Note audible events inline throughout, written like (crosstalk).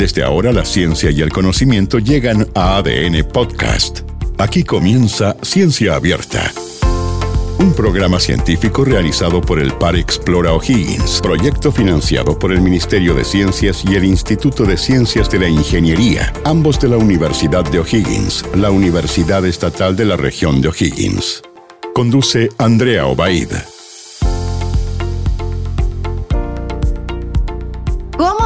Desde ahora la ciencia y el conocimiento llegan a ADN Podcast. Aquí comienza Ciencia Abierta. Un programa científico realizado por el Par Explora O'Higgins, proyecto financiado por el Ministerio de Ciencias y el Instituto de Ciencias de la Ingeniería, ambos de la Universidad de O'Higgins, la Universidad Estatal de la región de O'Higgins. Conduce Andrea Obaid.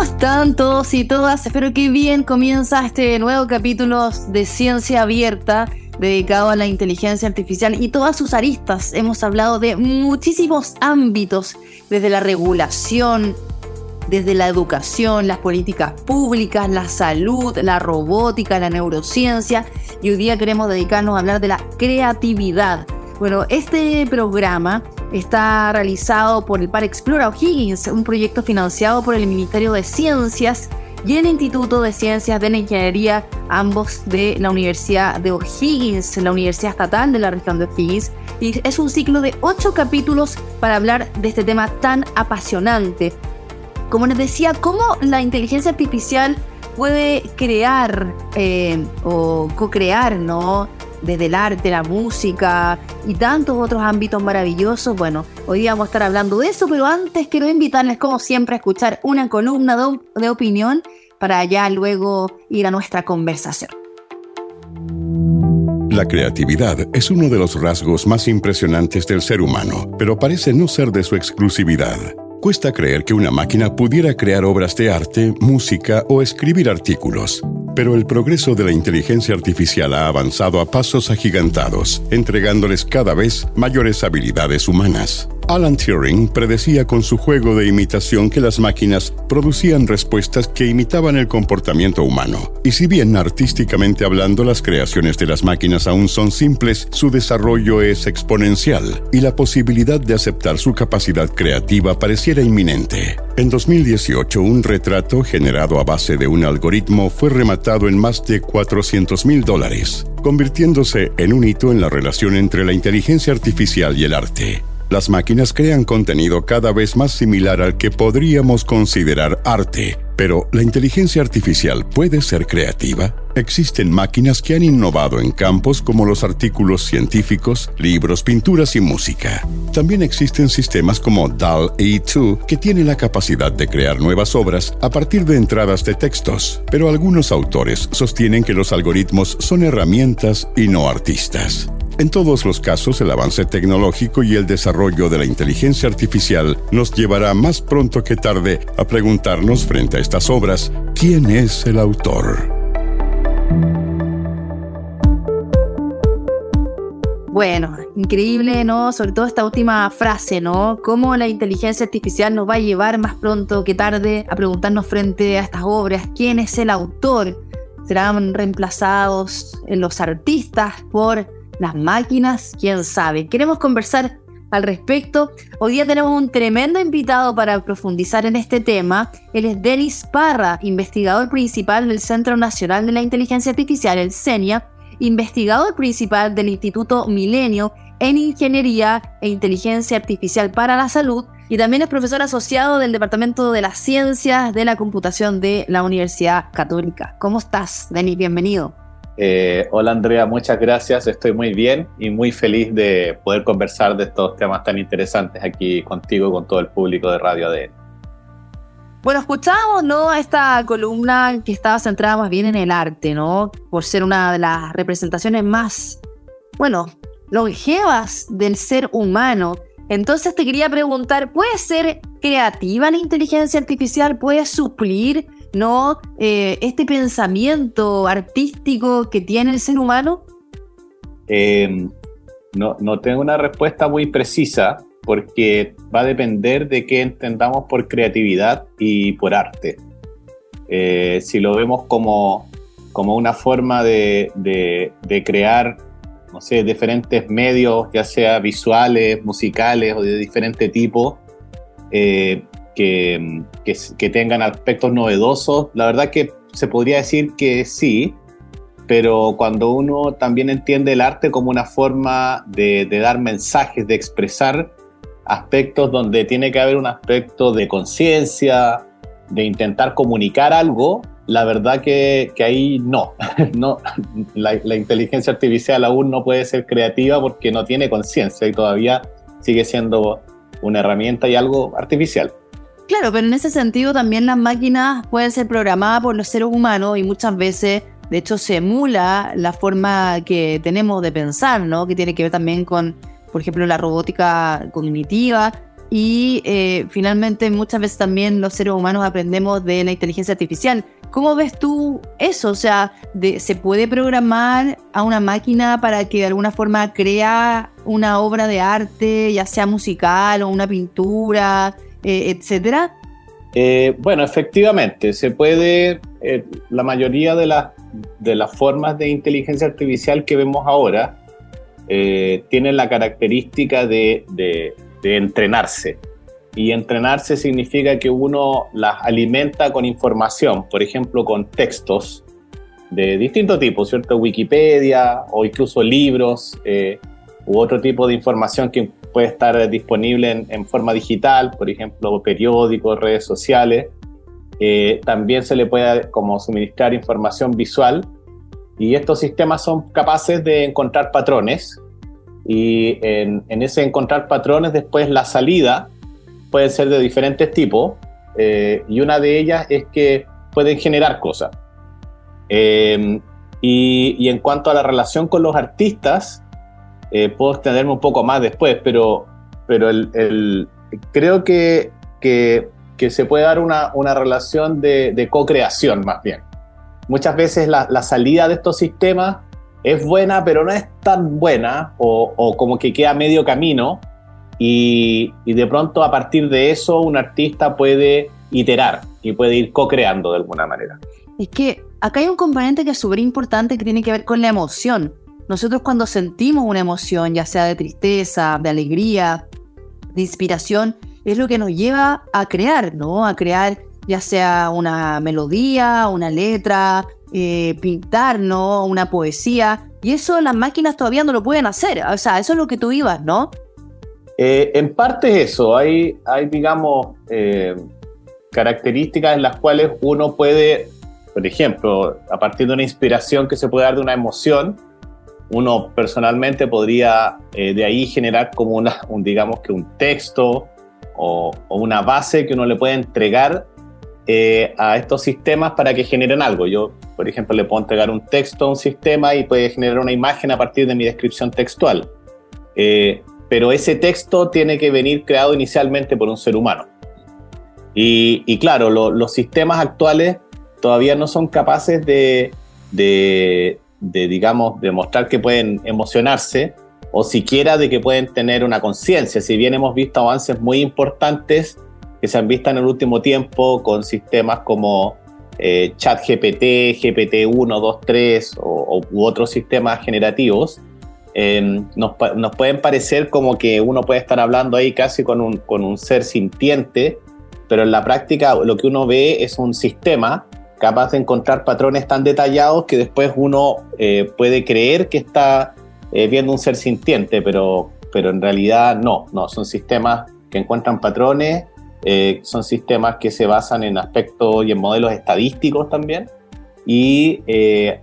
Están todos y todas? Espero que bien comienza este nuevo capítulo de Ciencia Abierta dedicado a la inteligencia artificial y todas sus aristas. Hemos hablado de muchísimos ámbitos, desde la regulación, desde la educación, las políticas públicas, la salud, la robótica, la neurociencia y hoy día queremos dedicarnos a hablar de la creatividad. Bueno, este programa está realizado por el Par Explora O'Higgins, un proyecto financiado por el Ministerio de Ciencias y el Instituto de Ciencias de la Ingeniería, ambos de la Universidad de O'Higgins, la Universidad Estatal de la región de O'Higgins. Y es un ciclo de ocho capítulos para hablar de este tema tan apasionante. Como les decía, cómo la inteligencia artificial puede crear eh, o co-crear, ¿no? Desde el arte, la música y tantos otros ámbitos maravillosos. Bueno, hoy día vamos a estar hablando de eso, pero antes quiero invitarles, como siempre, a escuchar una columna de, opinión para ya luego ir a nuestra conversación. La creatividad es uno de los rasgos más impresionantes del ser humano, pero parece no ser de su exclusividad. Cuesta creer que una máquina pudiera crear obras de arte, música o escribir artículos. Pero el progreso de la inteligencia artificial ha avanzado a pasos agigantados, entregándoles cada vez mayores habilidades humanas. Alan Turing predecía con su juego de imitación que las máquinas producían respuestas que imitaban el comportamiento humano. Y si bien artísticamente hablando las creaciones de las máquinas aún son simples, su desarrollo es exponencial y la posibilidad de aceptar su capacidad creativa pareciera inminente. En 2018, un retrato generado a base de un algoritmo fue rematado en más de 400 mil dólares, convirtiéndose en un hito en la relación entre la inteligencia artificial y el arte. Las máquinas crean contenido cada vez más similar al que podríamos considerar arte, pero ¿la inteligencia artificial puede ser creativa? Existen máquinas que han innovado en campos como los artículos científicos, libros, pinturas y música. También existen sistemas como DAL-E2 que tienen la capacidad de crear nuevas obras a partir de entradas de textos, pero algunos autores sostienen que los algoritmos son herramientas y no artistas. En todos los casos, el avance tecnológico y el desarrollo de la inteligencia artificial nos llevará más pronto que tarde a preguntarnos frente a estas obras, ¿quién es el autor? Bueno, increíble, ¿no? Sobre todo esta última frase, ¿no? Cómo la inteligencia artificial nos va a llevar más pronto que tarde a preguntarnos frente a estas obras, ¿quién es el autor? ¿Serán reemplazados los artistas por las máquinas, quién sabe. Queremos conversar al respecto. Hoy día tenemos un tremendo invitado para profundizar en este tema. Él es Denis Parra, investigador principal del Centro Nacional de la Inteligencia Artificial, el CENIA, investigador principal del Instituto Milenio en Ingeniería e Inteligencia Artificial para la Salud y también es profesor asociado del Departamento de las Ciencias de la Computación de la Universidad Católica. ¿Cómo estás, Denis? Bienvenido. Eh, hola Andrea, muchas gracias. Estoy muy bien y muy feliz de poder conversar de estos temas tan interesantes aquí contigo y con todo el público de Radio ADN. Bueno, escuchábamos, ¿no? Esta columna que estaba centrada más bien en el arte, ¿no? Por ser una de las representaciones más, bueno, longevas del ser humano. Entonces te quería preguntar, ¿puede ser creativa la inteligencia artificial? ¿Puede suplir ¿no? Eh, este pensamiento artístico que tiene el ser humano? Eh, no, no tengo una respuesta muy precisa porque va a depender de qué entendamos por creatividad y por arte. Eh, si lo vemos como, como una forma de, de, crear, no sé, diferentes medios, ya sea visuales, musicales o de diferente tipo, que, tengan aspectos novedosos. La verdad que se podría decir que sí, pero cuando uno también entiende el arte como una forma de, dar mensajes, de expresar aspectos donde tiene que haber un aspecto de conciencia, de intentar comunicar algo, la verdad que, ahí no, (laughs) no la, inteligencia artificial aún no puede ser creativa porque no tiene conciencia y todavía sigue siendo una herramienta y algo artificial. Claro, pero en ese sentido también las máquinas pueden ser programadas por los seres humanos y muchas veces, de hecho, se emula la forma que tenemos de pensar, ¿no? Que tiene que ver también con, por ejemplo, la robótica cognitiva y eh, finalmente muchas veces también los seres humanos aprendemos de la inteligencia artificial. ¿Cómo ves tú eso? O sea, ¿se puede programar a una máquina para que de alguna forma crea una obra de arte, ya sea musical o una pintura? Eh, etcétera? Eh, bueno, efectivamente, se puede, eh, la mayoría de, de las formas de inteligencia artificial que vemos ahora tienen la característica de, de, entrenarse. Y entrenarse significa que uno las alimenta con información, por ejemplo, con textos de distinto tipo, ¿cierto? Wikipedia o incluso libros u otro tipo de información que puede estar disponible en, forma digital, por ejemplo, periódicos, redes sociales. Eh, también se le puede como suministrar información visual y estos sistemas son capaces de encontrar patrones y en, ese encontrar patrones después la salida puede ser de diferentes tipos eh, y una de ellas es que pueden generar cosas. Eh, y, y, en cuanto a la relación con los artistas, eh, puedo extenderme un poco más después, pero, pero el, creo que, que, se puede dar una, una relación de, de co-creación más bien. Muchas veces la, la, salida de estos sistemas es buena, pero no es tan buena o, o como que queda medio camino y, y, de pronto a partir de eso un artista puede iterar y puede ir co-creando de alguna manera. Es que acá hay un componente que es súper importante que tiene que ver con la emoción. Nosotros cuando sentimos una emoción, ya sea de tristeza, de alegría, de inspiración, es lo que nos lleva a crear, ¿no? A crear ya sea una melodía, una letra, eh, pintar, ¿no? Una poesía. Y eso las máquinas todavía no lo pueden hacer. O sea, eso es lo que tú ibas, ¿no? Eh, en parte es eso. Hay, hay digamos, eh, características en las cuales uno puede, por ejemplo, a partir de una inspiración que se puede dar de una emoción, uno personalmente podría eh, de ahí generar como una, un, digamos que un texto o, una base que uno le puede entregar eh, a estos sistemas para que generen algo. Yo, por ejemplo, le puedo entregar un texto a un sistema y puede generar una imagen a partir de mi descripción textual. Eh, pero ese texto tiene que venir creado inicialmente por un ser humano. Y, claro, los sistemas actuales todavía no son capaces de, de, digamos, demostrar que pueden emocionarse o siquiera de que pueden tener una conciencia. Si bien hemos visto avances muy importantes que se han visto en el último tiempo con sistemas como eh, ChatGPT, GPT-1, 2, 3 o, u otros sistemas generativos, em, nos, nos, pueden parecer como que uno puede estar hablando ahí casi con un, con un ser sintiente, pero en la práctica lo que uno ve es un sistema capaz de encontrar patrones tan detallados que después uno eh, puede creer que está eh, viendo un ser sintiente, pero, pero en realidad no, no, son sistemas que encuentran patrones, eh, son sistemas que se basan en aspectos y en modelos estadísticos también, y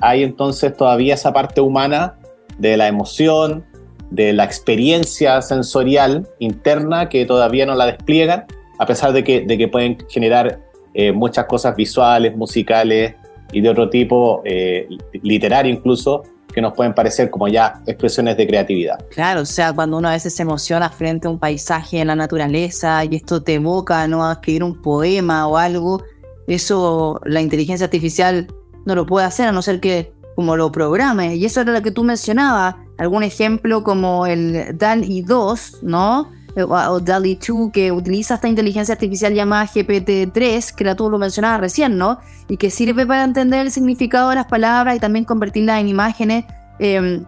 hay entonces todavía esa parte humana de la emoción, de la experiencia sensorial interna que todavía no la despliegan, a pesar de que, de que pueden generar eh, muchas cosas visuales, musicales y de otro tipo, eh, literario incluso, que nos pueden parecer como ya expresiones de creatividad. Claro, o sea, cuando uno a veces se emociona frente a un paisaje en la naturaleza y esto te evoca ¿no? a escribir un poema o algo, eso la inteligencia artificial no lo puede hacer a no ser que como lo programe. Y eso era lo que tú mencionabas, algún ejemplo como el DAL-I 2, ¿no? Eh, o DALI 2 que utiliza esta inteligencia artificial llamada GPT-3, que la tú lo mencionabas recién, ¿no? Y que sirve para entender el significado de las palabras y también convertirlas en imágenes. Em,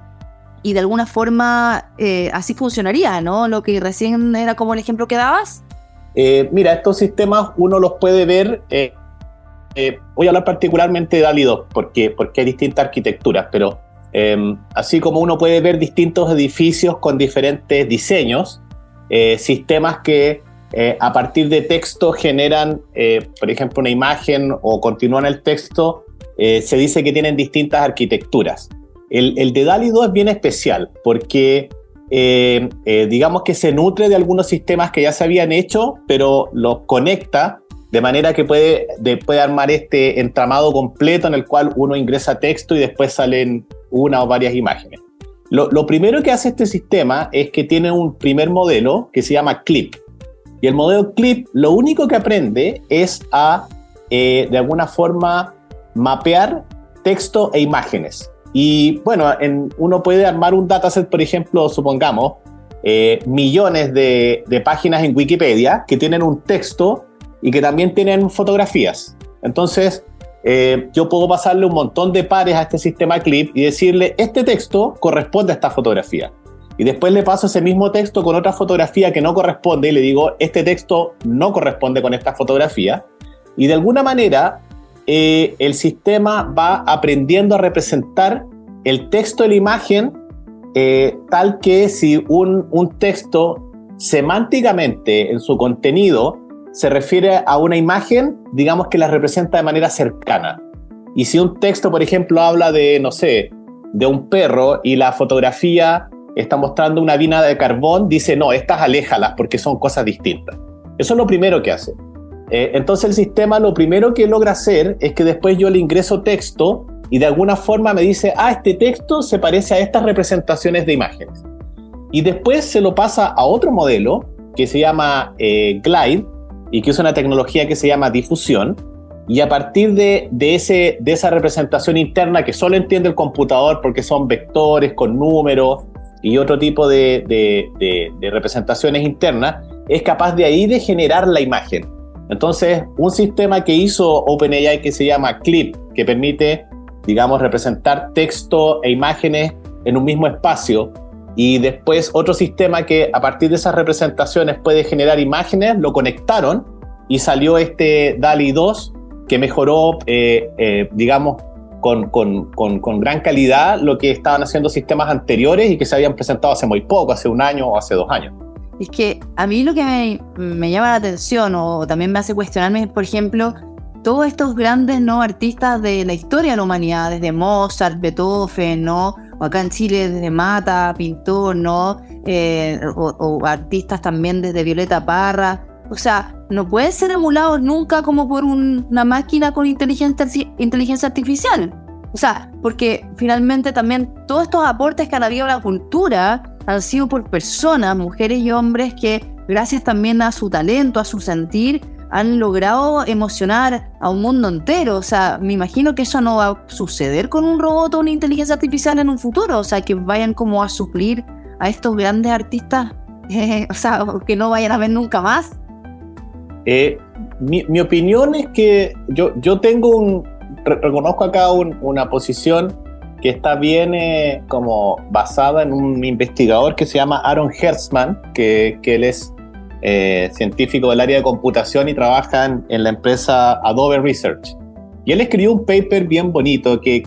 y de alguna forma eh, así funcionaría, ¿no? Lo que recién era como el ejemplo que dabas. Eh, mira, estos sistemas uno los puede ver. voy a hablar particularmente de DALI 2 porque, porque hay distintas arquitecturas, pero em, así como uno puede ver distintos edificios con diferentes diseños, eh, sistemas que eh, a partir de texto generan, eh, por ejemplo, una imagen o continúan el texto, se dice que tienen distintas arquitecturas. El, el de DALI 2 es bien especial porque digamos que se nutre de algunos sistemas que ya se habían hecho, pero los conecta de manera que puede, puede armar este entramado completo en el cual uno ingresa texto y después salen una o varias imágenes. Lo, primero que hace este sistema es que tiene un primer modelo que se llama Clip. Y el modelo Clip lo único que aprende es a, eh, de alguna forma, mapear texto e imágenes. Y bueno, uno puede armar un dataset, por ejemplo, supongamos, eh, millones de, de páginas en Wikipedia que tienen un texto y que también tienen fotografías. Entonces, eh, yo puedo pasarle un montón de pares a este sistema clip y decirle, este texto corresponde a esta fotografía. Y después le paso ese mismo texto con otra fotografía que no corresponde y le digo, este texto no corresponde con esta fotografía. Y de alguna manera, eh, el sistema va aprendiendo a representar el texto y la imagen eh, tal que si un, un texto semánticamente en su contenido se refiere a una imagen, digamos que la representa de manera cercana. Y si un texto, por ejemplo, habla de, no sé, de un perro y la fotografía está mostrando una vina de carbón, dice, no, estas aléjalas porque son cosas distintas. Eso es lo primero que hace. Eh, entonces el sistema lo primero que logra hacer es que después yo le ingreso texto y de alguna forma me dice, ah, este texto se parece a estas representaciones de imágenes. Y después se lo pasa a otro modelo que se llama eh, Glide, y que usa una tecnología que se llama difusión. Y a partir de, de, ese, de esa representación interna que solo entiende el computador porque son vectores con números y otro tipo de, de representaciones internas, es capaz de ahí de generar la imagen. Entonces, un sistema que hizo OpenAI que se llama Clip, que permite, digamos, representar texto e imágenes en un mismo espacio, y después otro sistema que a partir de esas representaciones puede generar imágenes, lo conectaron y salió este DALI 2 que mejoró, eh, eh, digamos, con, con, con, gran calidad lo que estaban haciendo sistemas anteriores y que se habían presentado hace muy poco, hace un año o hace dos años. Es que a mí lo que me, me llama la atención o también me hace cuestionarme, por ejemplo, todos estos grandes ¿no? artistas de la historia de la humanidad, desde Mozart, Beethoven, ¿no? Acá en Chile desde Mata, pintor, ¿no? Eh, o, artistas también desde Violeta Parra. O sea, no pueden ser emulados nunca como por una máquina con inteligencia, inteligencia artificial. O sea, porque finalmente también todos estos aportes que han habido a la cultura han sido por personas, mujeres y hombres que gracias también a su talento, a su sentir, han logrado emocionar a un mundo entero. O sea, me imagino que eso no va a suceder con un robot o una inteligencia artificial en un futuro. O sea, que vayan como a suplir a estos grandes artistas, (laughs) o sea, que no vayan a ver nunca más. Eh, mi, opinión es que yo, yo tengo un, reconozco acá una posición que está bien eh, como basada en un investigador que se llama Aaron Hertzman, que, que él es eh, científico del área de computación y trabaja en, la empresa Adobe Research. Y él escribió un paper bien bonito que,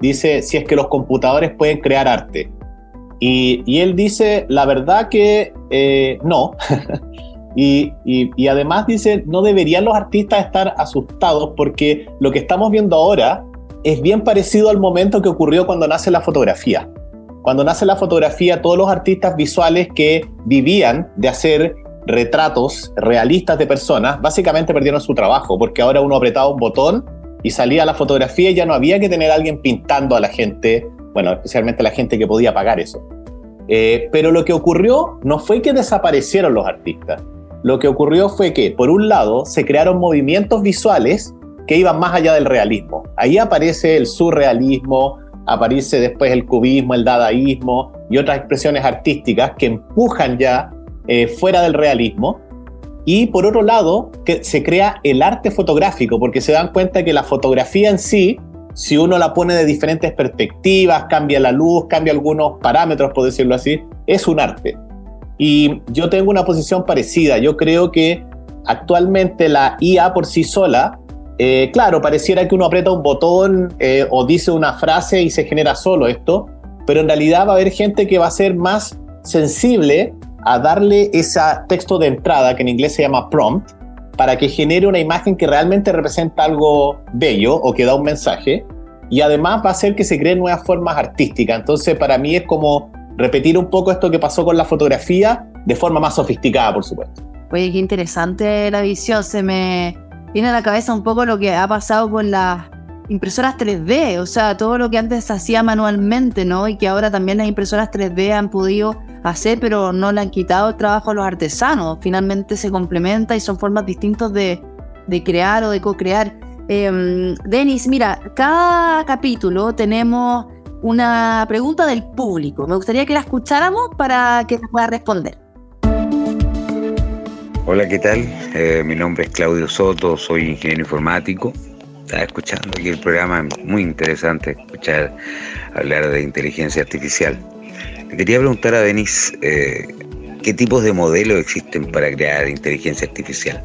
dice si es que los computadores pueden crear arte. Y, él dice, la verdad que eh, no. (laughs) y, y, además dice, no deberían los artistas estar asustados porque lo que estamos viendo ahora es bien parecido al momento que ocurrió cuando nace la fotografía. Cuando nace la fotografía, todos los artistas visuales que vivían de hacer retratos realistas de personas, básicamente perdieron su trabajo, porque ahora uno apretaba un botón y salía la fotografía y ya no había que tener a alguien pintando a la gente, bueno, especialmente la gente que podía pagar eso. Eh, pero lo que ocurrió no fue que desaparecieron los artistas, lo que ocurrió fue que, por un lado, se crearon movimientos visuales que iban más allá del realismo. Ahí aparece el surrealismo, aparece después el cubismo, el dadaísmo y otras expresiones artísticas que empujan ya eh, fuera del realismo. Y por otro lado, que se crea el arte fotográfico, porque se dan cuenta que la fotografía en sí, si uno la pone de diferentes perspectivas, cambia la luz, cambia algunos parámetros, por decirlo así, es un arte. Y yo tengo una posición parecida. Yo creo que actualmente la IA por sí sola, eh, claro, pareciera que uno aprieta un botón eh, o dice una frase y se genera solo esto, pero en realidad va a haber gente que va a ser más sensible a darle ese texto de entrada, que en inglés se llama prompt, para que genere una imagen que realmente representa algo bello o que da un mensaje. Y además va a hacer que se creen nuevas formas artísticas. Entonces, para mí es como repetir un poco esto que pasó con la fotografía de forma más sofisticada, por supuesto. Oye, qué interesante la visión. Se me viene a la cabeza un poco lo que ha pasado con las impresoras 3D, o sea, todo lo que antes se hacía manualmente, ¿no? Y que ahora también las impresoras 3D han podido hacer, pero no le han quitado el trabajo a los artesanos. Finalmente se complementa y son formas distintas de, crear o de co-crear. Em, Denis, mira, cada capítulo tenemos una pregunta del público. Me gustaría que la escucháramos para que nos pueda responder. Hola, ¿qué tal? Eh, mi nombre es Claudio Soto, soy ingeniero informático. Estaba escuchando aquí el programa, muy interesante escuchar hablar de inteligencia artificial. Quería preguntar a Denis, eh, ¿qué tipos de modelos existen para crear inteligencia artificial?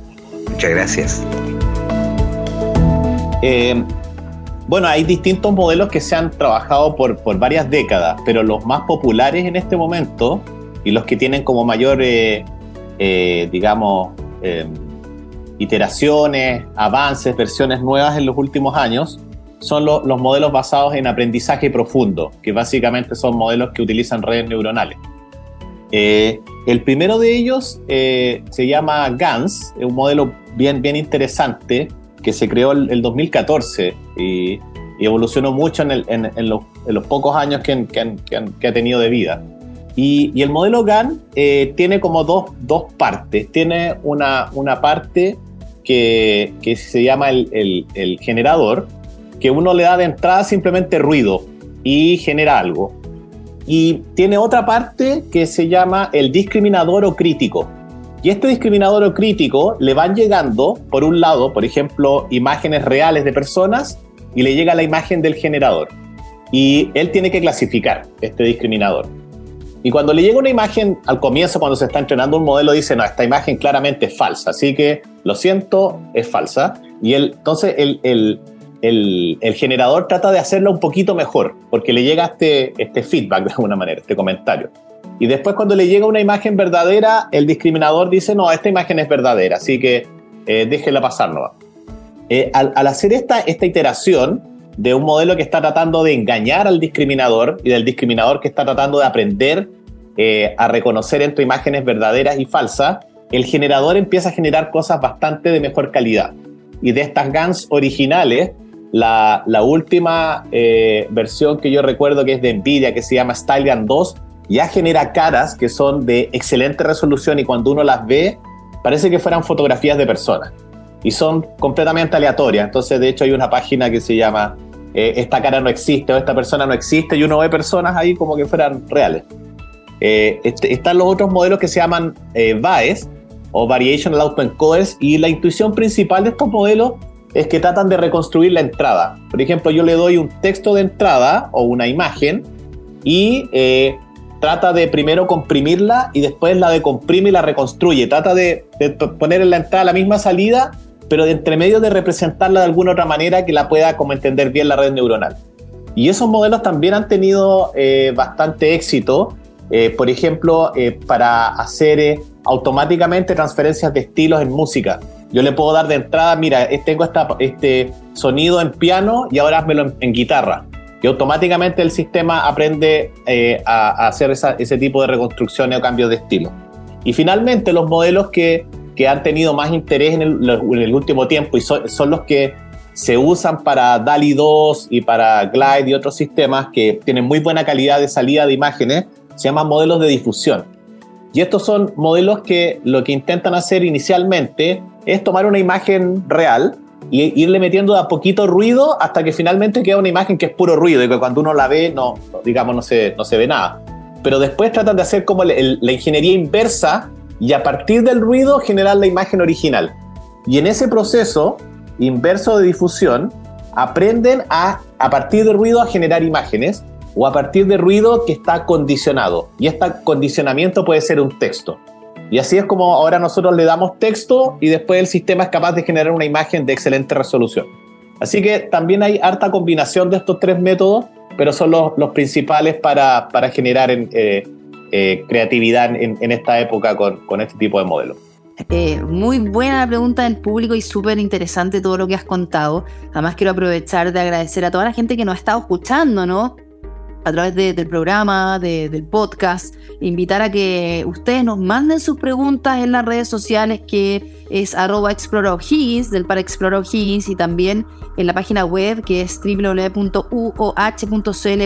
Muchas gracias. Eh, bueno, hay distintos modelos que se han trabajado por, por, varias décadas, pero los más populares en este momento y los que tienen como mayor, eh, digamos, iteraciones, avances, versiones nuevas en los últimos años, son los modelos basados en aprendizaje profundo, que básicamente son modelos que utilizan redes neuronales. Eh, el primero de ellos eh, se llama GANS, es un modelo bien, bien interesante que se creó el, el 2014 y, evolucionó mucho en, en, los, pocos años que, que, ha tenido de vida. Y, el modelo GAN eh, tiene como dos, dos, partes. Tiene una, una parte que, se llama el, generador, que uno le da de entrada simplemente ruido y genera algo. Y tiene otra parte que se llama el discriminador o crítico. Y este discriminador o crítico le van llegando, por un lado, por ejemplo, imágenes reales de personas y le llega la imagen del generador. Y él tiene que clasificar este discriminador. Y cuando le llega una imagen al comienzo, cuando se está entrenando un modelo, dice, no, esta imagen claramente es falsa, así que lo siento, es falsa. Y él, entonces el, el, el, generador trata de hacerlo un poquito mejor, porque le llega este, este feedback de alguna manera, este comentario. Y después cuando le llega una imagen verdadera, el discriminador dice, no, esta imagen es verdadera, así que eh, déjela pasar, ¿no? Eh, al, hacer esta, esta iteración, de un modelo que está tratando de engañar al discriminador y del discriminador que está tratando de aprender eh, a reconocer entre imágenes verdaderas y falsas, el generador empieza a generar cosas bastante de mejor calidad. Y de estas GANs originales, la, última eh, versión que yo recuerdo que es de Nvidia, que se llama StyleGAN 2, ya genera caras que son de excelente resolución y cuando uno las ve, parece que fueran fotografías de personas. Y son completamente aleatorias. Entonces, de hecho, hay una página que se llama eh, esta cara no existe o esta persona no existe y uno ve personas ahí como que fueran reales. Eh, este, están los otros modelos que se llaman eh, VAES o Variational Autoencoders y la intuición principal de estos modelos es que tratan de reconstruir la entrada. Por ejemplo, yo le doy un texto de entrada o una imagen y trata de primero comprimirla y después la decomprime y la reconstruye. Trata de, poner en la entrada la misma salida pero de entre medio de representarla de alguna otra manera que la pueda como entender bien la red neuronal. Y esos modelos también han tenido eh, bastante éxito, eh, por ejemplo, eh, para hacer automáticamente transferencias de estilos en música. Yo le puedo dar de entrada, mira, tengo esta, este sonido en piano y ahora házmelo en, en guitarra. Y automáticamente el sistema aprende a, a, hacer ese tipo de reconstrucciones o cambios de estilo. Y finalmente los modelos que que han tenido más interés en el, último tiempo y son, los que se usan para DALI 2 y para Glide y otros sistemas que tienen muy buena calidad de salida de imágenes, se llaman modelos de difusión. Y estos son modelos que lo que intentan hacer inicialmente es tomar una imagen real y irle metiendo de a poquito ruido hasta que finalmente queda una imagen que es puro ruido y que cuando uno la ve, no, digamos, no se, no se ve nada. Pero después tratan de hacer como la ingeniería inversa y a partir del ruido generar la imagen original. Y en ese proceso inverso de difusión, aprenden a, a partir del ruido a generar imágenes o a partir de ruido que está condicionado. Y este condicionamiento puede ser un texto. Y así es como ahora nosotros le damos texto y después el sistema es capaz de generar una imagen de excelente resolución. Así que también hay harta combinación de estos tres métodos, pero son los, los principales para, para generar en, eh, eh, creatividad en, esta época con, este tipo de modelos? Eh, muy buena pregunta del público y súper interesante todo lo que has contado. Además quiero aprovechar de agradecer a toda la gente que nos ha estado escuchando, ¿no? A través del programa, del podcast, invitar a que ustedes nos manden sus preguntas en las redes sociales que es arroba del para O'Higgins y también en la página web que es www.uoh.cl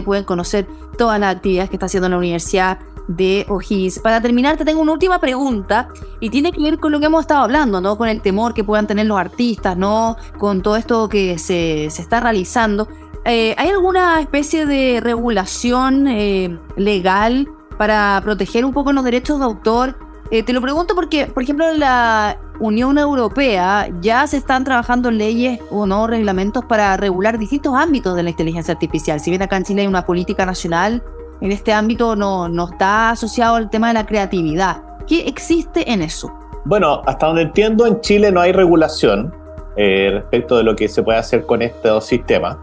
pueden conocer todas las actividades que está haciendo la Universidad de O'Higgins. Para terminar, te tengo una última pregunta y tiene que ver con lo que hemos estado hablando, ¿no? Con el temor que puedan tener los artistas, ¿no? Con todo esto que se, se está realizando. Eh, ¿Hay alguna especie de regulación eh, legal para proteger un poco los derechos de autor? Eh, te lo pregunto porque, por ejemplo, en la Unión Europea ya se están trabajando leyes o no reglamentos para regular distintos ámbitos de la inteligencia artificial. Si bien acá en Chile hay una política nacional, en este ámbito no, no está asociado al tema de la creatividad. ¿Qué existe en eso? Bueno, hasta donde entiendo, en Chile no hay regulación respecto de lo que se puede hacer con estos sistemas.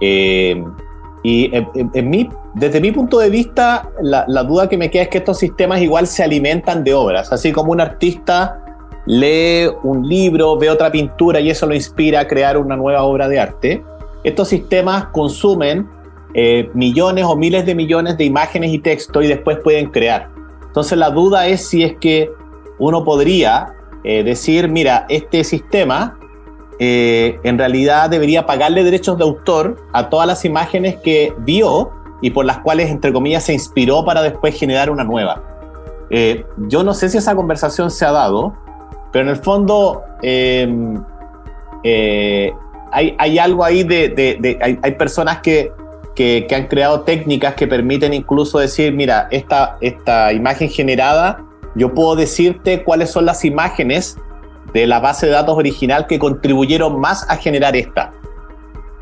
Eh, y en, mi, desde mi punto de vista, la, duda que me queda es que estos sistemas igual se alimentan de obras, así como un artista lee un libro, ve otra pintura y eso lo inspira a crear una nueva obra de arte. Estos sistemas consumen eh, millones o miles de millones de imágenes y texto y después pueden crear. Entonces la duda es si es que uno podría eh, decir, mira, este sistema eh, en realidad debería pagarle derechos de autor a todas las imágenes que vio y por las cuales, entre comillas, se inspiró para después generar una nueva. Eh, yo no sé si esa conversación se ha dado, pero en el fondo em, eh, hay, algo ahí de... hay, personas que, que, han creado técnicas que permiten incluso decir, mira, esta, esta imagen generada, yo puedo decirte cuáles son las imágenes de la base de datos original que contribuyeron más a generar esta.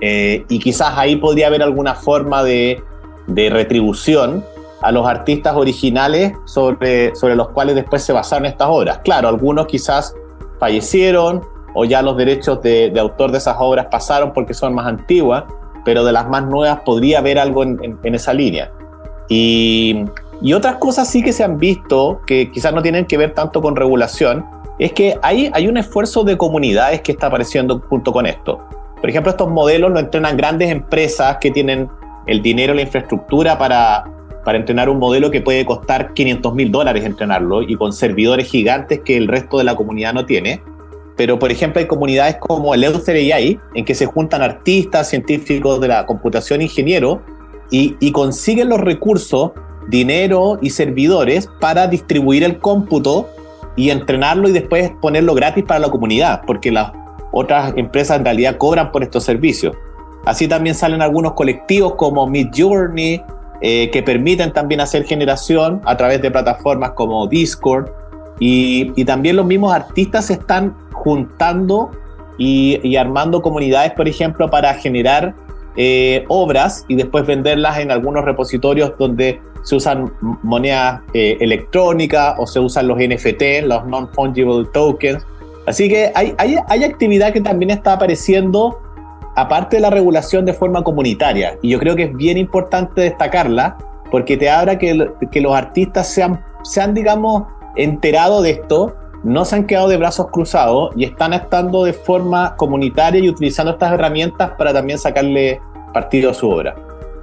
Eh, y quizás ahí podría haber alguna forma de, de, retribución a los artistas originales sobre, sobre los cuales después se basaron estas obras. Claro, algunos quizás fallecieron o ya los derechos de, autor de esas obras pasaron porque son más antiguas, pero de las más nuevas podría haber algo en, en, esa línea. Y, y otras cosas sí que se han visto que quizás no tienen que ver tanto con regulación, es que hay, hay un esfuerzo de comunidades que está apareciendo junto con esto. Por ejemplo, estos modelos lo entrenan grandes empresas que tienen el dinero, la infraestructura para, entrenar un modelo que puede costar 500 mil dólares entrenarlo y con servidores gigantes que el resto de la comunidad no tiene. Pero, por ejemplo, hay comunidades como el AI, en que se juntan artistas, científicos de la computación, ingenieros, y consiguen los recursos, dinero y servidores para distribuir el cómputo y entrenarlo y después ponerlo gratis para la comunidad, porque las otras empresas en realidad cobran por estos servicios. Así también salen algunos colectivos como Midjourney, eh, que permiten también hacer generación a través de plataformas como Discord. Y, y también los mismos artistas se están juntando y, y, armando comunidades, por ejemplo, para generar eh, obras y después venderlas en algunos repositorios donde se usan monedas eh, electrónicas o se usan los NFT, los non-fungible tokens. Así que hay, hay, hay, actividad que también está apareciendo, aparte de la regulación de forma comunitaria. Y yo creo que es bien importante destacarla, porque te habla que, que los artistas se han, se han, digamos, enterado de esto, no se han quedado de brazos cruzados y están estando de forma comunitaria y utilizando estas herramientas para también sacarle partido a su obra.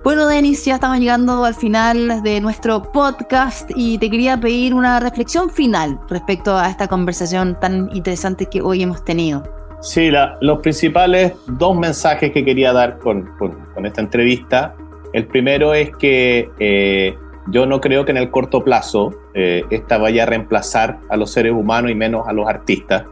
Bueno, Denis, ya estamos llegando al final de nuestro podcast y te quería pedir una reflexión final respecto a esta conversación tan interesante que hoy hemos tenido. Sí, los principales dos mensajes que quería dar con, con, esta entrevista. El primero es que eh, yo no creo que en el corto plazo eh, esta vaya a reemplazar a los seres humanos y menos a los artistas.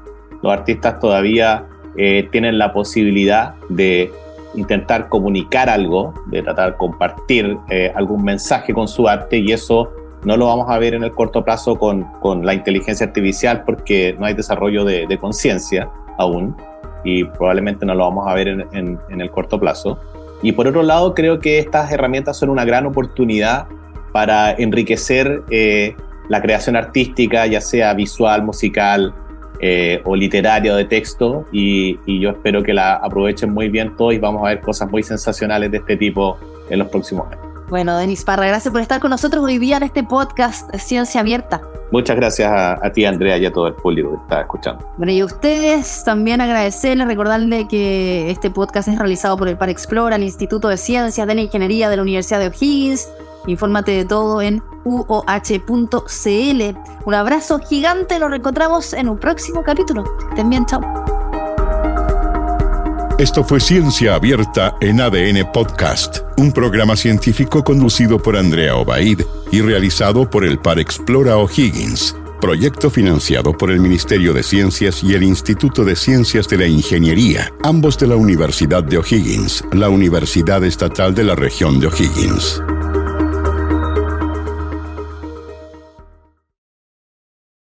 Los artistas todavía eh, tienen la posibilidad de intentar comunicar algo, de tratar de compartir eh, algún mensaje con su arte y eso no lo vamos a ver en el corto plazo con, con la inteligencia artificial porque no hay desarrollo de, conciencia aún y probablemente no lo vamos a ver en, en, el corto plazo. Y por otro lado, creo que estas herramientas son una gran oportunidad para enriquecer eh, la creación artística, ya sea visual, musical, eh, o literario de texto y, yo espero que la aprovechen muy bien todos y vamos a ver cosas muy sensacionales de este tipo en los próximos años. Bueno, Denis Parra, gracias por estar con nosotros hoy día en este podcast Ciencia Abierta. Muchas gracias a, ti, Andrea, y a todo el público que está escuchando. Bueno, y a ustedes también agradecerles, recordarles que este podcast es realizado por el Par Explora, el Instituto de Ciencias de la Ingeniería de la Universidad de O'Higgins. Infórmate de todo en uoh.cl. Un abrazo gigante, nos reencontramos en un próximo capítulo. Estén bien, chao. Esto fue Ciencia Abierta en ADN Podcast, un programa científico conducido por Andrea Obaid y realizado por el Par Explora O'Higgins, proyecto financiado por el Ministerio de Ciencias y el Instituto de Ciencias de la Ingeniería, ambos de la Universidad de O'Higgins, la Universidad Estatal de la región de O'Higgins.